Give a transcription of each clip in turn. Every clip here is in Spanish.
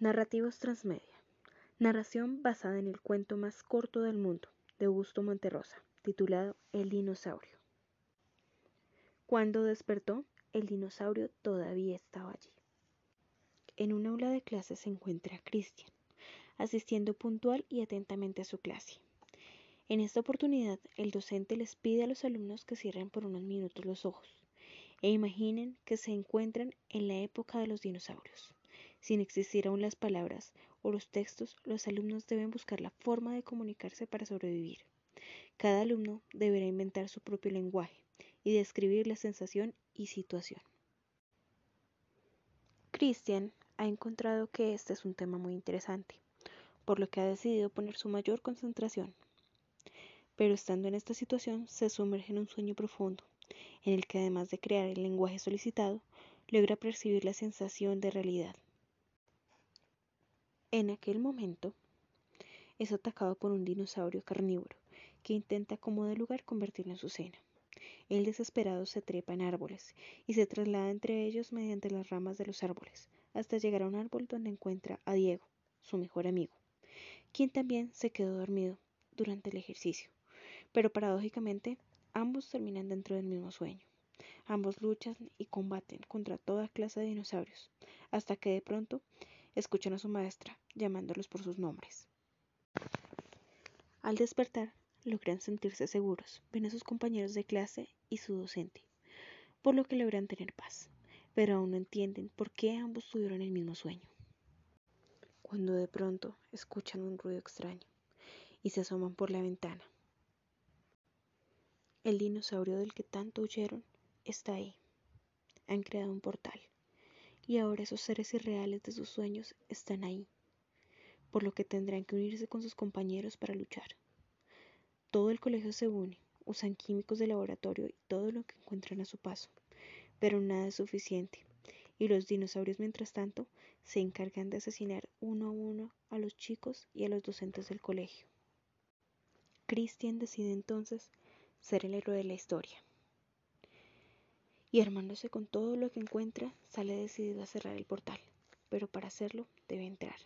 Narrativos Transmedia. Narración basada en el cuento más corto del mundo, de Augusto Monterrosa, titulado El dinosaurio. Cuando despertó, el dinosaurio todavía estaba allí. En un aula de clase se encuentra Christian, asistiendo puntual y atentamente a su clase. En esta oportunidad, el docente les pide a los alumnos que cierren por unos minutos los ojos e imaginen que se encuentran en la época de los dinosaurios. Sin existir aún las palabras o los textos, los alumnos deben buscar la forma de comunicarse para sobrevivir. Cada alumno deberá inventar su propio lenguaje y describir la sensación y situación. Christian ha encontrado que este es un tema muy interesante, por lo que ha decidido poner su mayor concentración. Pero estando en esta situación se sumerge en un sueño profundo, en el que además de crear el lenguaje solicitado, logra percibir la sensación de realidad. En aquel momento, es atacado por un dinosaurio carnívoro que intenta como de lugar convertirlo en su cena. El desesperado se trepa en árboles y se traslada entre ellos mediante las ramas de los árboles, hasta llegar a un árbol donde encuentra a Diego, su mejor amigo, quien también se quedó dormido durante el ejercicio. Pero paradójicamente, ambos terminan dentro del mismo sueño. Ambos luchan y combaten contra toda clase de dinosaurios, hasta que de pronto escuchan a su maestra llamándolos por sus nombres. Al despertar, logran sentirse seguros, ven a sus compañeros de clase y su docente, por lo que logran tener paz, pero aún no entienden por qué ambos tuvieron el mismo sueño. Cuando de pronto escuchan un ruido extraño y se asoman por la ventana. El dinosaurio del que tanto huyeron está ahí. Han creado un portal y ahora esos seres irreales de sus sueños están ahí, por lo que tendrán que unirse con sus compañeros para luchar. Todo el colegio se une, usan químicos de laboratorio y todo lo que encuentran a su paso, pero nada es suficiente, y los dinosaurios mientras tanto se encargan de asesinar uno a uno a los chicos y a los docentes del colegio. Christian decide entonces ser el héroe de la historia y armándose con todo lo que encuentra, sale decidido a cerrar el portal, pero para hacerlo debe entrar.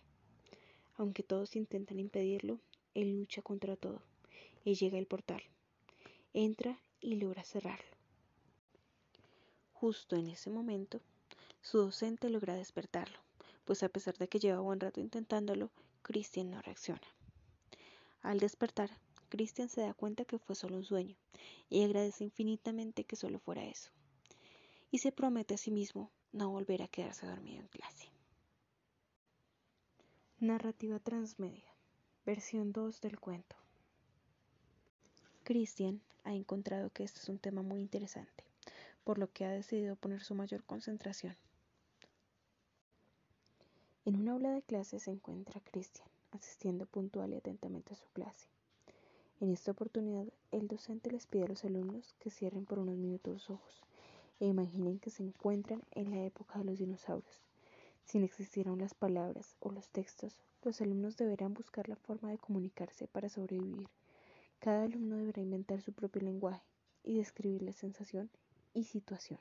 Aunque todos intentan impedirlo, él lucha contra todo y llega al portal. Entra y logra cerrarlo. Justo en ese momento, su docente logra despertarlo, pues a pesar de que lleva buen rato intentándolo, Christian no reacciona. Al despertar, Christian se da cuenta que fue solo un sueño y agradece infinitamente que solo fuera eso y se promete a sí mismo no volver a quedarse dormido en clase. Narrativa transmedia, versión 2 del cuento. Christian ha encontrado que este es un tema muy interesante, por lo que ha decidido poner su mayor concentración. En un aula de clase se encuentra Christian, asistiendo puntual y atentamente a su clase. En esta oportunidad, el docente les pide a los alumnos que cierren por unos minutos los ojos e imaginen que se encuentran en la época de los dinosaurios. Sin existir aún las palabras o los textos, los alumnos deberán buscar la forma de comunicarse para sobrevivir. Cada alumno deberá inventar su propio lenguaje y describir la sensación y situación.